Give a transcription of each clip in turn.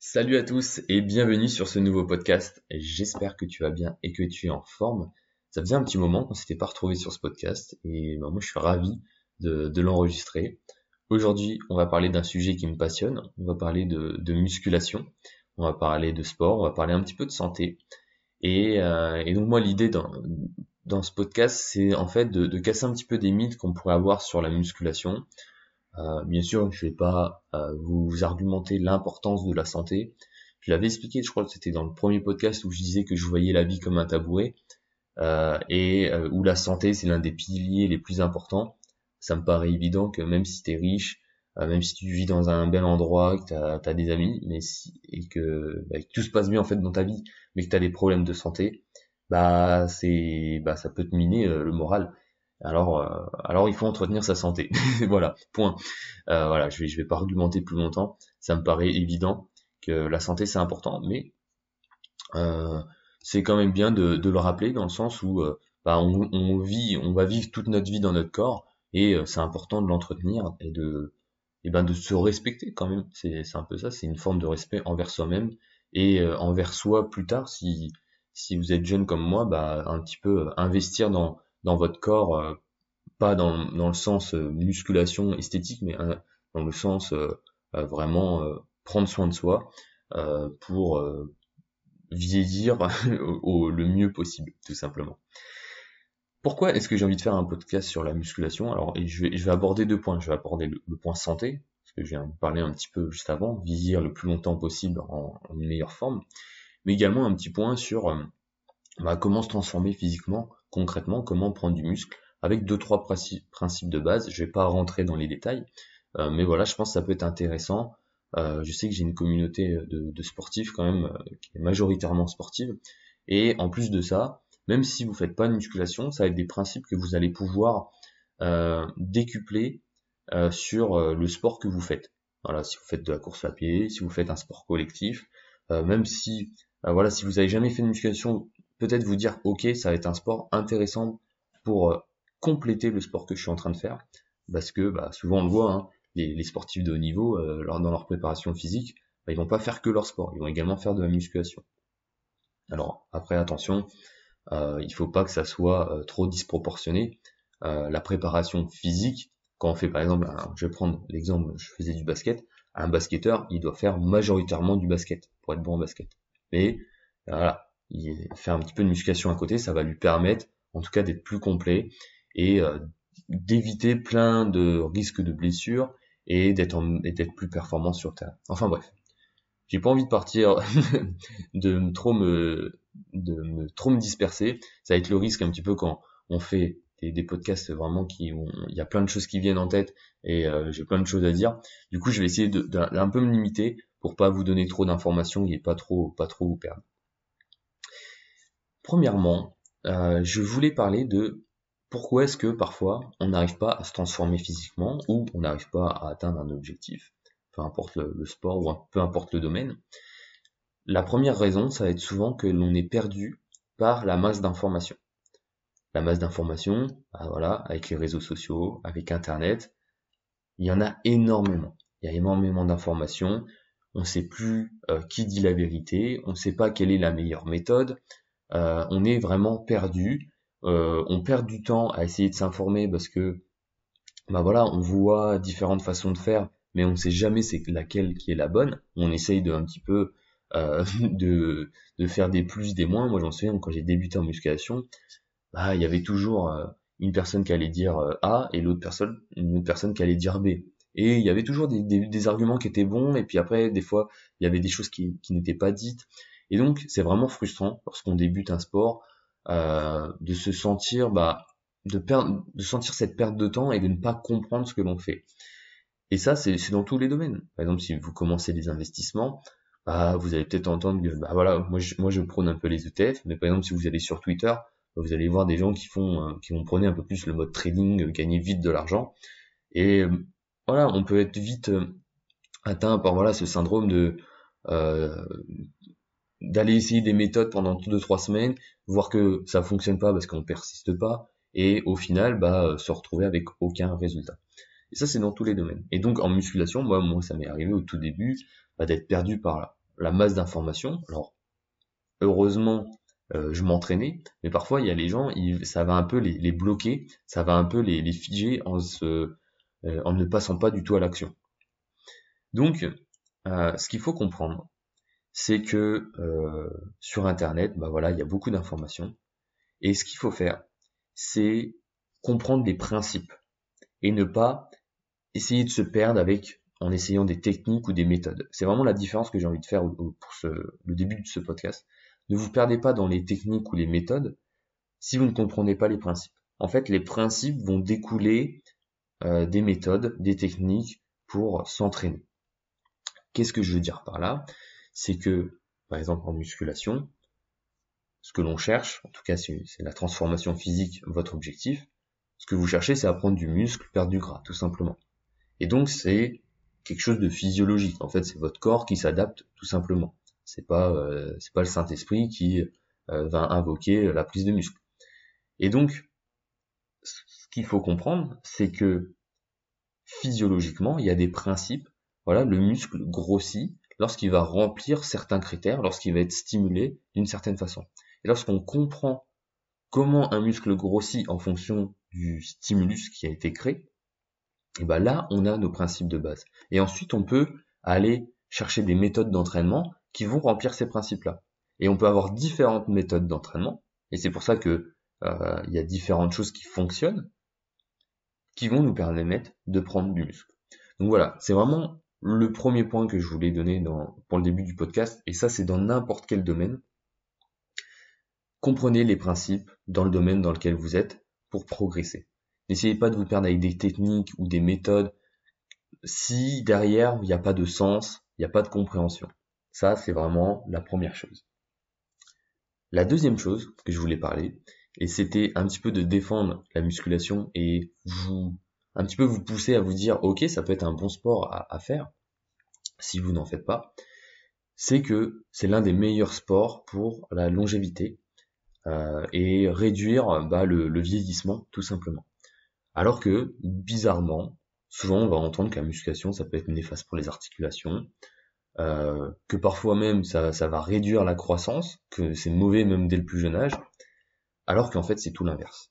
Salut à tous et bienvenue sur ce nouveau podcast. J'espère que tu vas bien et que tu es en forme. Ça faisait un petit moment qu'on s'était pas retrouvé sur ce podcast et bah, moi je suis ravi de, l'enregistrer. Aujourd'hui, on va parler d'un sujet qui me passionne. On va parler de, musculation, on va parler de sport, on va parler un petit peu de santé. Et, euh, donc moi l'idée dans, ce podcast, c'est en fait de casser un petit peu des mythes qu'on pourrait avoir sur la musculation, euh, bien sûr, je vais pas euh, vous argumenter l'importance de la santé. Je l'avais expliqué, je crois que c'était dans le premier podcast où je disais que je voyais la vie comme un tabouret euh, et où la santé c'est l'un des piliers les plus importants. Ça me paraît évident que même si tu es riche, même si tu vis dans un bel endroit, que tu as, des amis, mais si, et que, bah, que, tout se passe bien en fait dans ta vie, mais que tu as des problèmes de santé, bah c'est bah ça peut te miner le moral alors, euh, alors il faut entretenir sa santé. voilà, point. Euh, voilà, je vais, je vais pas argumenter plus longtemps. Ça me paraît évident que la santé c'est important, mais euh, c'est quand même bien de, le rappeler dans le sens où bah, on, vit, on va vivre toute notre vie dans notre corps et c'est important de l'entretenir et de, et ben de se respecter quand même. C'est, c'est un peu ça, c'est une forme de respect envers soi-même et envers soi plus tard. Si, si vous êtes jeune comme moi, bah un petit peu investir dans dans votre corps, euh, pas dans, dans, le sens euh, musculation esthétique, mais euh, dans le sens vraiment prendre soin de soi pour vieillir au, le mieux possible, tout simplement. Pourquoi est-ce que j'ai envie de faire un podcast sur la musculation? Alors, je vais, je vais aborder deux points. Je vais aborder le, point santé, parce que je viens de parler un petit peu juste avant, vieillir le plus longtemps possible en, en meilleure forme, mais également un petit point sur bah, comment se transformer physiquement concrètement comment prendre du muscle avec deux trois principes de base. Je vais pas rentrer dans les détails, euh, mais voilà, je pense que ça peut être intéressant. Euh, je sais que j'ai une communauté de, sportifs quand même euh, qui est majoritairement sportive, et en plus de ça, même si vous faites pas de musculation, ça va être des principes que vous allez pouvoir décupler sur le sport que vous faites. Voilà, si vous faites de la course à pied, si vous faites un sport collectif, même si voilà, si vous avez jamais fait de musculation, peut-être vous dire ok ça va être un sport intéressant pour euh, compléter le sport que je suis en train de faire. Parce que bah, souvent on le voit hein, les, sportifs de haut niveau euh, dans leur préparation physique bah, ils vont pas faire que leur sport ils vont également faire de la musculation. Alors après attention euh, il faut pas que ça soit euh, trop disproportionné la préparation physique. Quand on fait par exemple je vais prendre l'exemple je faisais du basket un basketteur il doit faire majoritairement du basket pour être bon en basket. Mais voilà il fait un petit peu de musculation à côté, ça va lui permettre en tout cas d'être plus complet et euh, d'éviter plein de risques de blessures et d'être plus performant sur terre. Enfin bref, j'ai pas envie de partir de trop me de trop me disperser. Ça va être le risque un petit peu quand on fait des, podcasts vraiment qui il y a plein de choses qui viennent en tête et euh, j'ai plein de choses à dire. Du coup, je vais essayer d'un peu me limiter pour pas vous donner trop d'informations et pas trop pas trop vous perdre. Premièrement, euh, je voulais parler de pourquoi est-ce que parfois on n'arrive pas à se transformer physiquement ou on n'arrive pas à atteindre un objectif, peu importe le, sport ou peu importe le domaine. La première raison, ça va être souvent que l'on est perdu par la masse d'informations. La masse d'informations, bah voilà, avec les réseaux sociaux, avec Internet, il y en a énormément. Il y a énormément d'informations. On ne sait plus euh, qui dit la vérité, on ne sait pas quelle est la meilleure méthode, euh, on est vraiment perdu. Euh, on perd du temps à essayer de s'informer parce que bah voilà, on voit différentes façons de faire, mais on ne sait jamais c'est laquelle qui est la bonne. On essaye de un petit peu euh, de, faire des plus, des moins. Moi j'en souviens quand j'ai débuté en musculation, bah il y avait toujours une personne qui allait dire A et l'autre personne, une autre personne qui allait dire B. Et il y avait toujours des, arguments qui étaient bons, et puis après, des fois, il y avait des choses qui n'étaient pas dites. Et donc, c'est vraiment frustrant lorsqu'on débute un sport euh, de se sentir, bah, de perdre, de sentir cette perte de temps et de ne pas comprendre ce que l'on fait. Et ça, c'est dans tous les domaines. Par exemple, si vous commencez des investissements, bah, vous allez peut-être entendre que, bah voilà, moi je, moi je prône un peu les ETF, mais par exemple, si vous allez sur Twitter, vous allez voir des gens qui font, euh, qui vont prôner un peu plus le mode trading, euh, gagner vite de l'argent. Et euh, voilà, on peut être vite atteint par voilà ce syndrome de d'aller essayer des méthodes pendant deux trois semaines, voir que ça fonctionne pas parce qu'on persiste pas, et au final, bah, euh, se retrouver avec aucun résultat. Et ça, c'est dans tous les domaines. Et donc, en musculation, moi, moi, ça m'est arrivé au tout début, bah, d'être perdu par la masse d'informations. Alors, heureusement, euh, je m'entraînais, mais parfois il y a les gens, ça va un peu les, bloquer, ça va un peu les, figer en, se, euh, en ne passant pas du tout à l'action. Donc, ce qu'il faut comprendre, c'est que sur Internet, bah voilà, il y a beaucoup d'informations, et ce qu'il faut faire, c'est comprendre les principes et ne pas essayer de se perdre avec en essayant des techniques ou des méthodes. C'est vraiment la différence que j'ai envie de faire pour le début de ce podcast. Ne vous perdez pas dans les techniques ou les méthodes si vous ne comprenez pas les principes. En fait, les principes vont découler euh, des méthodes, des techniques pour s'entraîner. Qu'est-ce que je veux dire par là? C'est que, par exemple, en musculation, ce que l'on cherche, en tout cas c'est la transformation physique, votre objectif, ce que vous cherchez c'est apprendre du muscle, perdre du gras, tout simplement. Et donc c'est quelque chose de physiologique. En fait, c'est votre corps qui s'adapte tout simplement. C'est pas euh, c'est pas le Saint Esprit qui euh, va invoquer la prise de muscle. Et donc, ce qu'il faut comprendre, c'est que physiologiquement, il y a des principes. Voilà, le muscle grossit lorsqu'il va remplir certains critères, lorsqu'il va être stimulé d'une certaine façon. Et lorsqu'on comprend comment un muscle grossit en fonction du stimulus qui a été créé, et ben là, on a nos principes de base. Et ensuite, on peut aller chercher des méthodes d'entraînement qui vont remplir ces principes-là. Et on peut avoir différentes méthodes d'entraînement, et c'est pour ça que euh, il y a différentes choses qui fonctionnent, qui vont nous permettre de prendre du muscle. Donc voilà, c'est vraiment le premier point que je voulais donner dans, pour le début du podcast, et ça c'est dans n'importe quel domaine. Comprenez les principes dans le domaine dans lequel vous êtes pour progresser. N'essayez pas de vous perdre avec des techniques ou des méthodes si derrière il n'y a pas de sens, il n'y a pas de compréhension. Ça, c'est vraiment la première chose. La deuxième chose que je voulais parler, et c'était un petit peu de défendre la musculation et vous, un petit peu vous pousser à vous dire, ok, ça peut être un bon sport à, faire, si vous n'en faites pas, c'est que c'est l'un des meilleurs sports pour la longévité euh, et réduire bah, le, le, vieillissement, tout simplement. Alors que, bizarrement, souvent on va entendre la musculation, ça peut être néfaste pour les articulations, euh, que parfois même ça, va réduire la croissance, que c'est mauvais même dès le plus jeune âge, alors qu'en fait c'est tout l'inverse.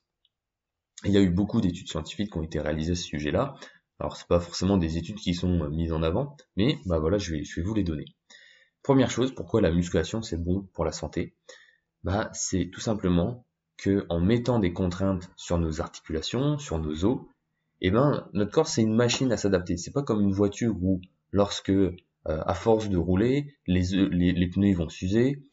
Il y a eu beaucoup d'études scientifiques qui ont été réalisées à ce sujet-là. Alors c'est pas forcément des études qui sont euh, mises en avant, mais bah voilà, je vais, vous les donner. Première chose, pourquoi la musculation c'est bon pour la santé? Bah c'est tout simplement que en mettant des contraintes sur nos articulations, sur nos os, eh ben notre corps c'est une machine à s'adapter. C'est pas comme une voiture où lorsque euh, à force de rouler, les, les, pneus vont s'user.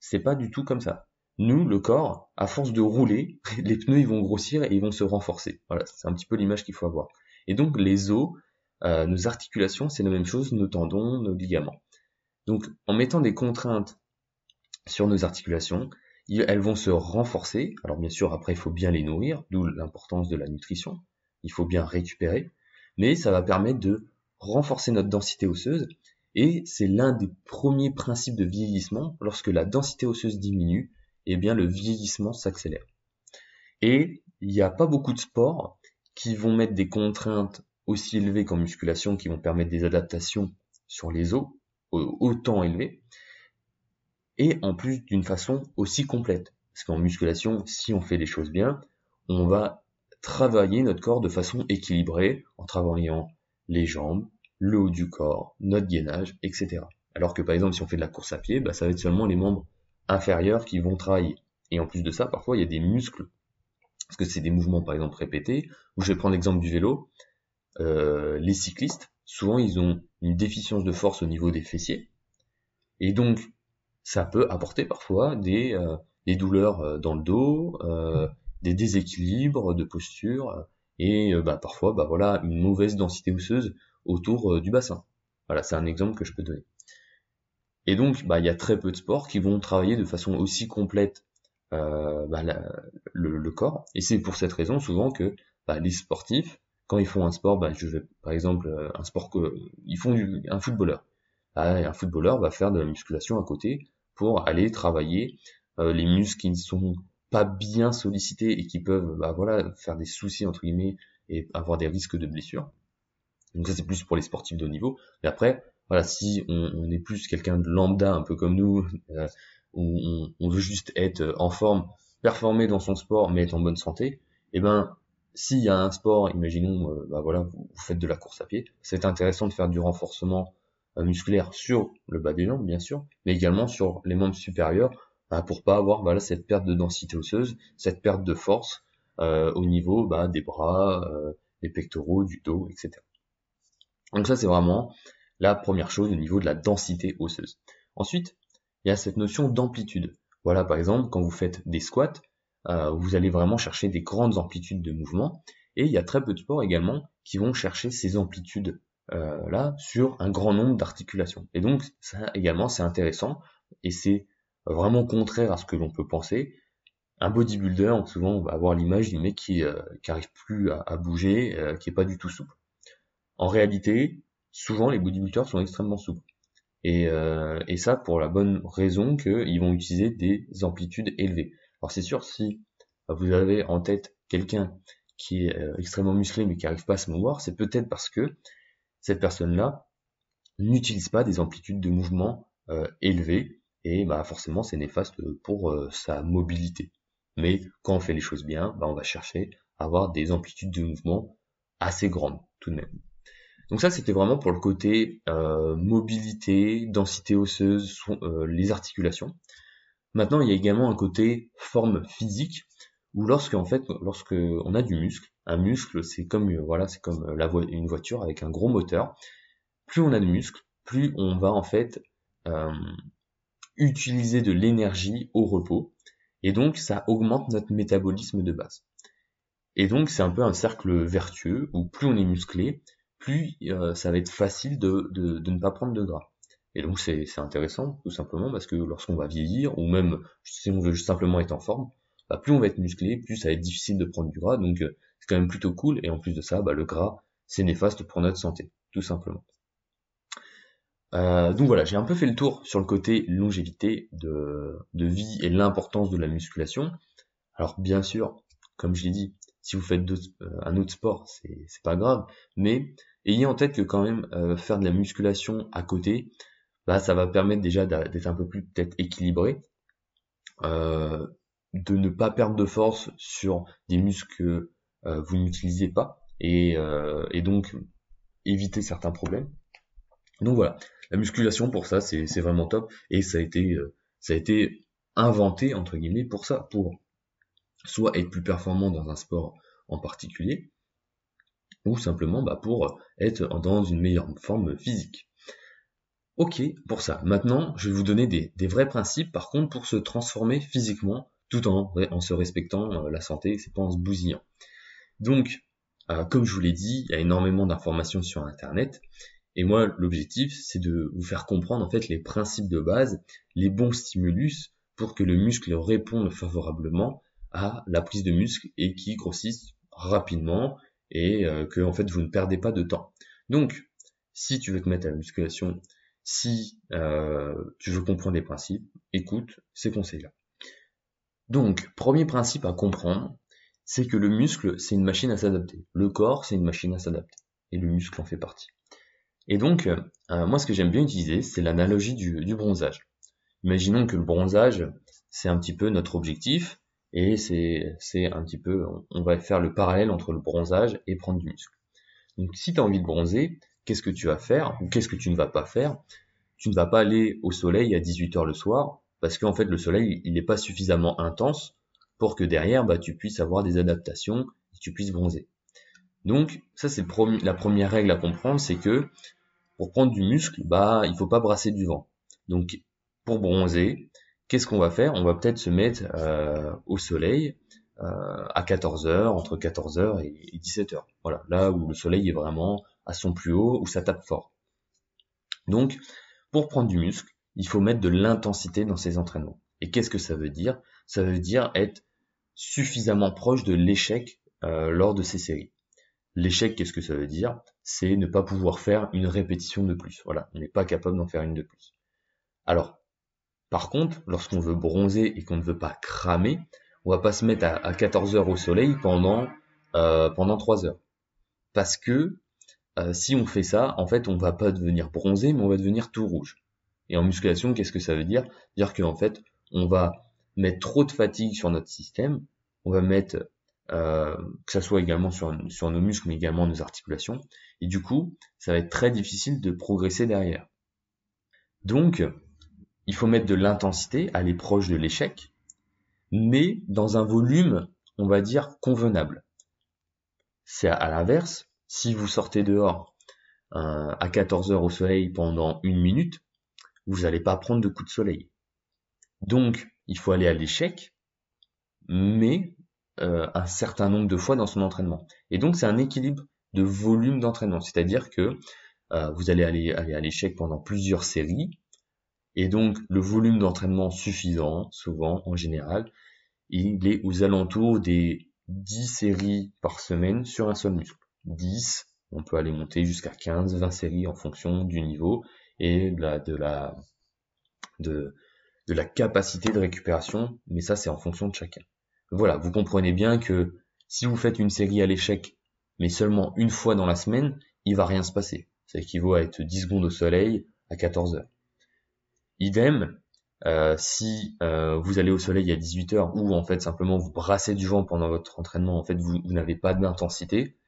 C'est pas du tout comme ça. Nous, le corps, à force de rouler, les pneus ils vont grossir et ils vont se renforcer. Voilà, c'est un petit peu l'image qu'il faut avoir. Et donc les os, euh, nos articulations, c'est la même chose, nos tendons, nos ligaments. Donc en mettant des contraintes sur nos articulations, elles vont se renforcer. Alors bien sûr, après, il faut bien les nourrir, d'où l'importance de la nutrition. Il faut bien récupérer, mais ça va permettre de renforcer notre densité osseuse, et c'est l'un des premiers principes de vieillissement. Lorsque la densité osseuse diminue, eh bien le vieillissement s'accélère. Et il n'y a pas beaucoup de sports qui vont mettre des contraintes aussi élevées qu'en musculation, qui vont permettre des adaptations sur les os autant élevées, et en plus d'une façon aussi complète. Parce qu'en musculation, si on fait les choses bien, on va travailler notre corps de façon équilibrée en travaillant les jambes, le haut du corps, notre gainage, etc. Alors que par exemple, si on fait de la course à pied, bah, ça va être seulement les membres inférieurs qui vont travailler. Et en plus de ça, parfois, il y a des muscles, parce que c'est des mouvements, par exemple, répétés, ou je vais prendre l'exemple du vélo, euh, les cyclistes, souvent, ils ont une déficience de force au niveau des fessiers, et donc, ça peut apporter parfois des, euh, des douleurs euh, dans le dos, des déséquilibres de posture, et bah, parfois bah, voilà une mauvaise densité osseuse autour du bassin. Voilà, c'est un exemple que je peux donner. Et donc, bah, il y a très peu de sports qui vont travailler de façon aussi complète euh, bah, le, corps. Et c'est pour cette raison souvent que bah, les sportifs, quand ils font un sport, bah, je vais, par exemple, un sport que ils font un footballeur. Bah, un footballeur va faire de la musculation à côté pour aller travailler les muscles qui sont pas bien sollicités et qui peuvent bah, voilà, faire des soucis entre guillemets et avoir des risques de blessures. Donc ça c'est plus pour les sportifs de haut niveau. Mais après, voilà, si on, est plus quelqu'un de lambda, un peu comme nous, euh, où on, veut juste être en forme, performer dans son sport, mais être en bonne santé, eh ben, s'il y a un sport, imaginons, euh, bah voilà, vous, faites de la course à pied, c'est intéressant de faire du renforcement euh, musculaire sur le bas des jambes, bien sûr, mais également sur les membres supérieurs, bah, pour pas avoir voilà cette perte de densité osseuse, cette perte de force euh, au niveau bah, des bras, des pectoraux, du dos, etc. Donc ça c'est vraiment la première chose au niveau de la densité osseuse. Ensuite, il y a cette notion d'amplitude. Voilà, par exemple, quand vous faites des squats, euh, vous allez vraiment chercher des grandes amplitudes de mouvement. Et il y a très peu de sports également qui vont chercher ces amplitudes euh, là sur un grand nombre d'articulations. Et donc ça également c'est intéressant et c'est vraiment contraire à ce que l'on peut penser. Un bodybuilder, souvent on va avoir l'image du mec qui, euh, qui arrive plus à, bouger, qui est pas du tout souple. En réalité, souvent les bodybuilders sont extrêmement souples. Et, et ça pour la bonne raison qu'ils vont utiliser des amplitudes élevées. Alors c'est sûr, si vous avez en tête quelqu'un qui est euh, extrêmement musclé mais qui n'arrive pas à se mouvoir, c'est peut-être parce que cette personne-là n'utilise pas des amplitudes de mouvement euh, élevées et bah forcément c'est néfaste pour euh, sa mobilité. Mais quand on fait les choses bien, bah, on va chercher à avoir des amplitudes de mouvement assez grandes tout de même. Donc ça c'était vraiment pour le côté mobilité, densité osseuse, les articulations. Maintenant, il y a également un côté forme physique où lorsque en fait, lorsque on a du muscle, un muscle, c'est comme voilà, c'est comme la une voiture avec un gros moteur. Plus on a de muscle, plus on va en fait euh, utiliser de l'énergie au repos, et donc ça augmente notre métabolisme de base. Et donc c'est un peu un cercle vertueux où plus on est musclé, plus euh, ça va être facile de, de, ne pas prendre de gras. Et donc c'est intéressant, tout simplement, parce que lorsqu'on va vieillir, ou même si on veut simplement être en forme, bah, plus on va être musclé, plus ça va être difficile de prendre du gras, donc euh, c'est quand même plutôt cool, et en plus de ça, bah, le gras, c'est néfaste pour notre santé, tout simplement. Euh, donc voilà, j'ai un peu fait le tour sur le côté longévité de, de vie et l'importance de la musculation. Alors bien sûr, comme je l'ai dit, si vous faites euh, un autre sport, c'est pas grave, mais ayez en tête que quand même faire de la musculation à côté, bah, ça va permettre déjà d'être un peu plus peut-être équilibré, euh, de ne pas perdre de force sur des muscles que euh, vous n'utilisez pas, euh, et, donc éviter certains problèmes. Donc voilà, la musculation pour ça c'est vraiment top, et ça a été ça a été inventé entre guillemets pour ça, pour soit être plus performant dans un sport en particulier, ou simplement bah, pour être dans une meilleure forme physique. Ok pour ça. Maintenant, je vais vous donner des, vrais principes, par contre, pour se transformer physiquement, tout en, se respectant euh, la santé, c'est pas en se bousillant. Donc, euh, comme je vous l'ai dit, il y a énormément d'informations sur Internet. Et moi, l'objectif, c'est de vous faire comprendre en fait les principes de base, les bons stimulus pour que le muscle réponde favorablement à la prise de muscle et qui grossisse rapidement et euh, que en fait vous ne perdez pas de temps. Donc, si tu veux te mettre à la musculation si euh, tu veux comprendre les principes, écoute ces conseils-là. Donc, premier principe à comprendre, c'est que le muscle, c'est une machine à s'adapter. Le corps, c'est une machine à s'adapter. Et le muscle en fait partie. Et donc, euh, moi, ce que j'aime bien utiliser, c'est l'analogie du, bronzage. Imaginons que le bronzage, c'est un petit peu notre objectif, et c'est un petit peu, on va faire le parallèle entre le bronzage et prendre du muscle. Donc, si tu as envie de bronzer, qu'est-ce que tu vas faire ou qu'est-ce que tu ne vas pas faire? Tu ne vas pas aller au soleil à 18h le soir parce qu'en fait le soleil il n'est pas suffisamment intense pour que derrière bah, tu puisses avoir des adaptations et tu puisses bronzer. Donc ça c'est la première règle à comprendre, c'est que pour prendre du muscle, bah il faut pas brasser du vent. Donc pour bronzer, qu'est-ce qu'on va faire? On va peut-être se mettre euh, au soleil euh, à 14h, entre 14h et 17h. Voilà, là où le soleil est vraiment à son plus haut, où ça tape fort. Donc, pour prendre du muscle, il faut mettre de l'intensité dans ses entraînements. Et qu'est-ce que ça veut dire? Ça veut dire être suffisamment proche de l'échec euh, lors de ces séries. L'échec, qu'est-ce que ça veut dire? C'est ne pas pouvoir faire une répétition de plus. Voilà, on n'est pas capable d'en faire une de plus. Alors, par contre, lorsqu'on veut bronzer et qu'on ne veut pas cramer, on va pas se mettre à, 14 heures au soleil pendant euh, pendant 3 heures. Parce que euh, si on fait ça, en fait, on va pas devenir bronzé, mais on va devenir tout rouge. Et en musculation, qu'est-ce que ça veut dire? Dire qu'en fait, on va mettre trop de fatigue sur notre système, on va mettre euh, que ça soit également sur, sur nos muscles, mais également nos articulations, et du coup, ça va être très difficile de progresser derrière. Donc, il faut mettre de l'intensité, aller proche de l'échec, mais dans un volume, on va dire, convenable. C'est à l'inverse, si vous sortez dehors à 14 heures au soleil pendant une minute, vous n'allez pas prendre de coups de soleil. Donc, il faut aller à l'échec, mais euh, un certain nombre de fois dans son entraînement. Et donc, c'est un équilibre de volume d'entraînement, c'est-à-dire que euh, vous allez aller à l'échec pendant plusieurs séries, et donc le volume d'entraînement suffisant, souvent en général, il est aux alentours des 10 séries par semaine sur un seul muscle. 10, on peut aller monter jusqu'à 15, 20 séries en fonction du niveau et de la, de la, de, de la capacité de récupération, mais ça c'est en fonction de chacun. Voilà, vous comprenez bien que si vous faites une série à l'échec, mais seulement une fois dans la semaine, il va rien se passer. Ça équivaut à être 10 secondes au soleil à 14 heures. Idem, euh, si euh, vous allez au soleil à 18 heures ou en fait simplement vous brassez du vent pendant votre entraînement, en fait vous, vous n'avez pas d'intensité,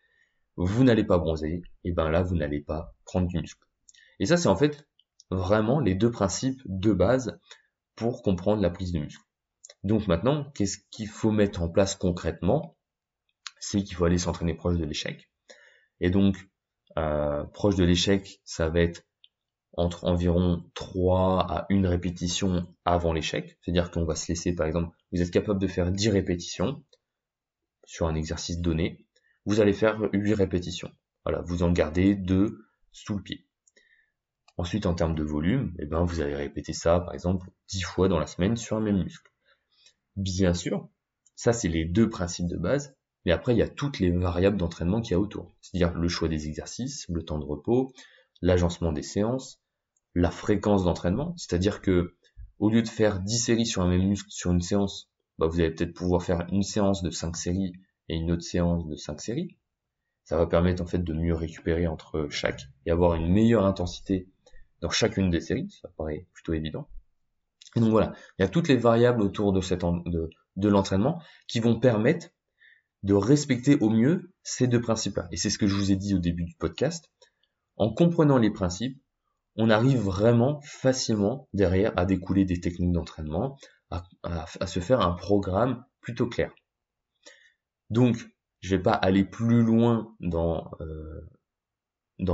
vous n'allez pas bronzer, et ben là vous n'allez pas prendre du muscle. Et ça c'est en fait vraiment les deux principes de base pour comprendre la prise de muscle. Donc maintenant, qu'est-ce qu'il faut mettre en place concrètement? C'est qu'il faut aller s'entraîner proche de l'échec. Et donc, euh, proche de l'échec, ça va être entre environ 3 à 1 répétition avant l'échec. C'est-à-dire qu'on va se laisser, par exemple, vous êtes capable de faire 10 répétitions sur un exercice donné vous allez faire 8 répétitions. Voilà, vous en gardez 2 sous le pied. Ensuite, en termes de volume, eh ben, vous allez répéter ça, par exemple, 10 fois dans la semaine sur un même muscle. Bien sûr, ça, c'est les deux principes de base, mais après, il y a toutes les variables d'entraînement qu'il y a autour. C'est-à-dire le choix des exercices, le temps de repos, l'agencement des séances, la fréquence d'entraînement, c'est-à-dire que au lieu de faire 10 séries sur un même muscle sur une séance, bah, vous allez peut-être pouvoir faire une séance de 5 séries et une autre séance de 5 séries. Ça va permettre en fait de mieux récupérer entre chaque et avoir une meilleure intensité dans chacune des séries, ça paraît plutôt évident. Donc voilà, il y a toutes les variables autour de, de l'entraînement qui vont permettre de respecter au mieux ces deux principes-là. Et c'est ce que je vous ai dit au début du podcast. En comprenant les principes, on arrive vraiment facilement derrière à découler des techniques d'entraînement, à, se faire un programme plutôt clair. Donc, je vais pas aller plus loin dans euh,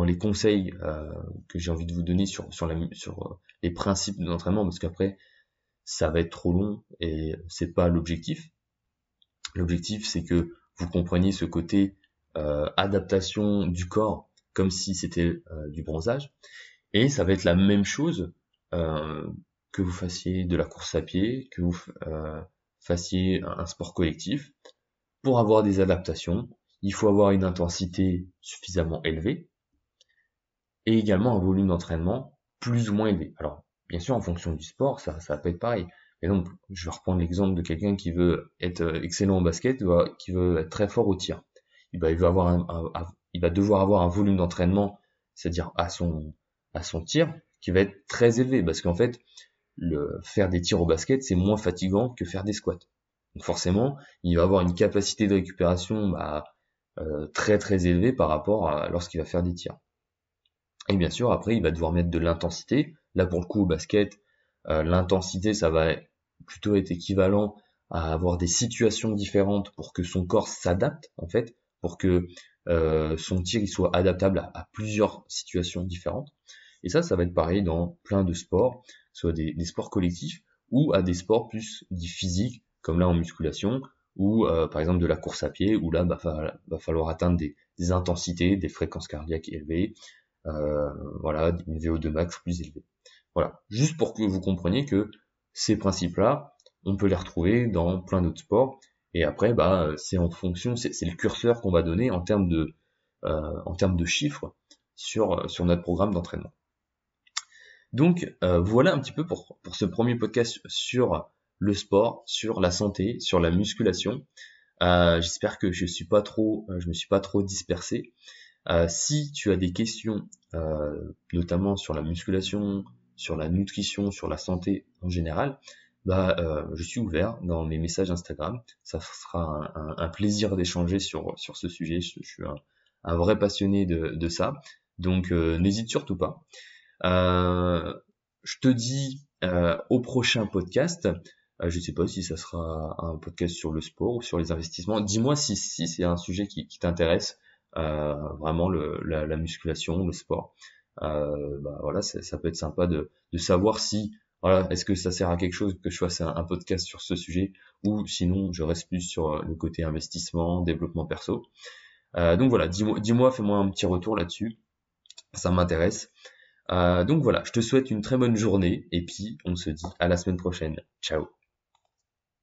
les conseils euh, que j'ai envie de vous donner sur euh, les principes de l'entraînement parce qu'après ça va être trop long et c'est pas l'objectif. L'objectif c'est que vous compreniez ce côté adaptation du corps comme si c'était du bronzage et ça va être la même chose que vous fassiez de la course à pied, que vous fassiez un sport collectif, pour avoir des adaptations, il faut avoir une intensité suffisamment élevée et également un volume d'entraînement plus ou moins élevé. Alors, bien sûr, en fonction du sport, ça, ça peut être pareil. Et donc, je vais reprendre l'exemple de quelqu'un qui veut être euh, excellent au basket, qui veut être très fort au tir. Il va, il va, avoir un, il va devoir avoir un volume d'entraînement, c'est-à-dire à son, tir, qui va être très élevé, parce qu'en fait, le, faire des tirs au basket, c'est moins fatigant que faire des squats. Donc forcément, il va avoir une capacité de récupération bah, euh, très très élevée par rapport à lorsqu'il va faire des tirs. Et bien sûr, après, il va devoir mettre de l'intensité. Là, pour le coup, au basket, euh, l'intensité, ça va plutôt être équivalent à avoir des situations différentes pour que son corps s'adapte, en fait, pour que euh, son tir il soit adaptable à, plusieurs situations différentes. Et ça, ça va être pareil dans plein de sports, soit des, des sports collectifs ou à des sports plus dits physiques, comme là en musculation, ou euh, par exemple de la course à pied, où là bah, va, falloir atteindre des, intensités, des fréquences cardiaques élevées, euh, voilà, une VO2 max plus élevée. Voilà, juste pour que vous compreniez que ces principes-là, on peut les retrouver dans plein d'autres sports, et après, bah, c'est en fonction, c'est le curseur qu'on va donner en termes de, euh, chiffres sur, notre programme d'entraînement. Donc voilà un petit peu pour, ce premier podcast sur le sport, sur la santé, sur la musculation. Euh, j'espère que je suis pas trop, euh, je me suis pas trop dispersé. si tu as des questions, notamment sur la musculation, sur la nutrition, sur la santé en général, bah, je suis ouvert dans mes messages Instagram. Ça sera un, plaisir d'échanger sur, sur ce sujet. Je, suis un, vrai passionné de, de ça. Donc n'hésite surtout pas. je te dis au prochain podcast. Euh, je ne sais pas si ça sera un podcast sur le sport ou sur les investissements. Dis-moi si, si c'est un sujet qui, qui t'intéresse, euh, vraiment le, la, la, musculation, le sport. Euh, bah voilà, ça peut être sympa de, de savoir si voilà, est-ce que ça sert à quelque chose que je fasse un, podcast sur ce sujet ou sinon je reste plus sur le côté investissement, développement perso. Euh, donc voilà, dis-moi, dis-moi, fais-moi un petit retour là-dessus. Ça m'intéresse. Euh, donc voilà, je te souhaite une très bonne journée et puis on se dit à la semaine prochaine. Ciao